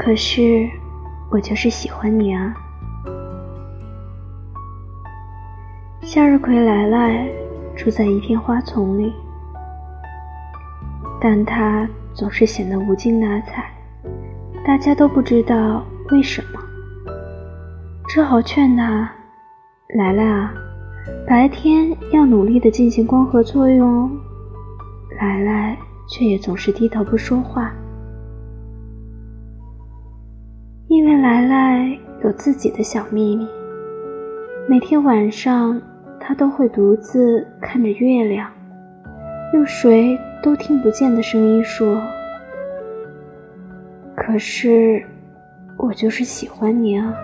可是，我就是喜欢你啊。向日葵来来住在一片花丛里，但它总是显得无精打采，大家都不知道为什么，只好劝他：“来来啊，白天要努力的进行光合作用哦。”来来却也总是低头不说话。因为来来有自己的小秘密，每天晚上她都会独自看着月亮，用谁都听不见的声音说：“可是，我就是喜欢你啊。”